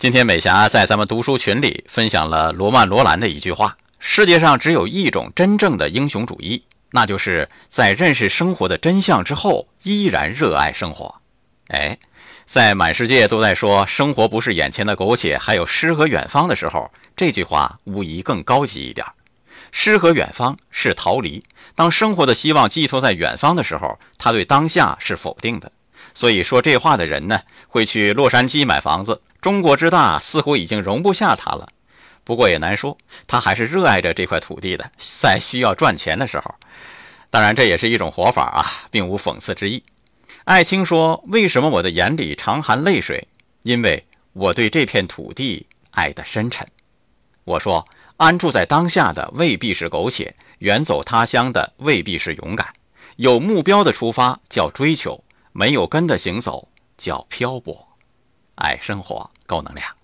今天美霞在咱们读书群里分享了罗曼·罗兰的一句话：“世界上只有一种真正的英雄主义，那就是在认识生活的真相之后，依然热爱生活。”哎，在满世界都在说生活不是眼前的苟且，还有诗和远方的时候，这句话无疑更高级一点。诗和远方是逃离，当生活的希望寄托在远方的时候，他对当下是否定的。所以说这话的人呢，会去洛杉矶买房子。中国之大，似乎已经容不下他了。不过也难说，他还是热爱着这块土地的。在需要赚钱的时候，当然这也是一种活法啊，并无讽刺之意。艾青说：“为什么我的眼里常含泪水？因为我对这片土地爱得深沉。”我说：“安住在当下的未必是苟且，远走他乡的未必是勇敢。有目标的出发叫追求。”没有根的行走叫漂泊，爱生活，高能量。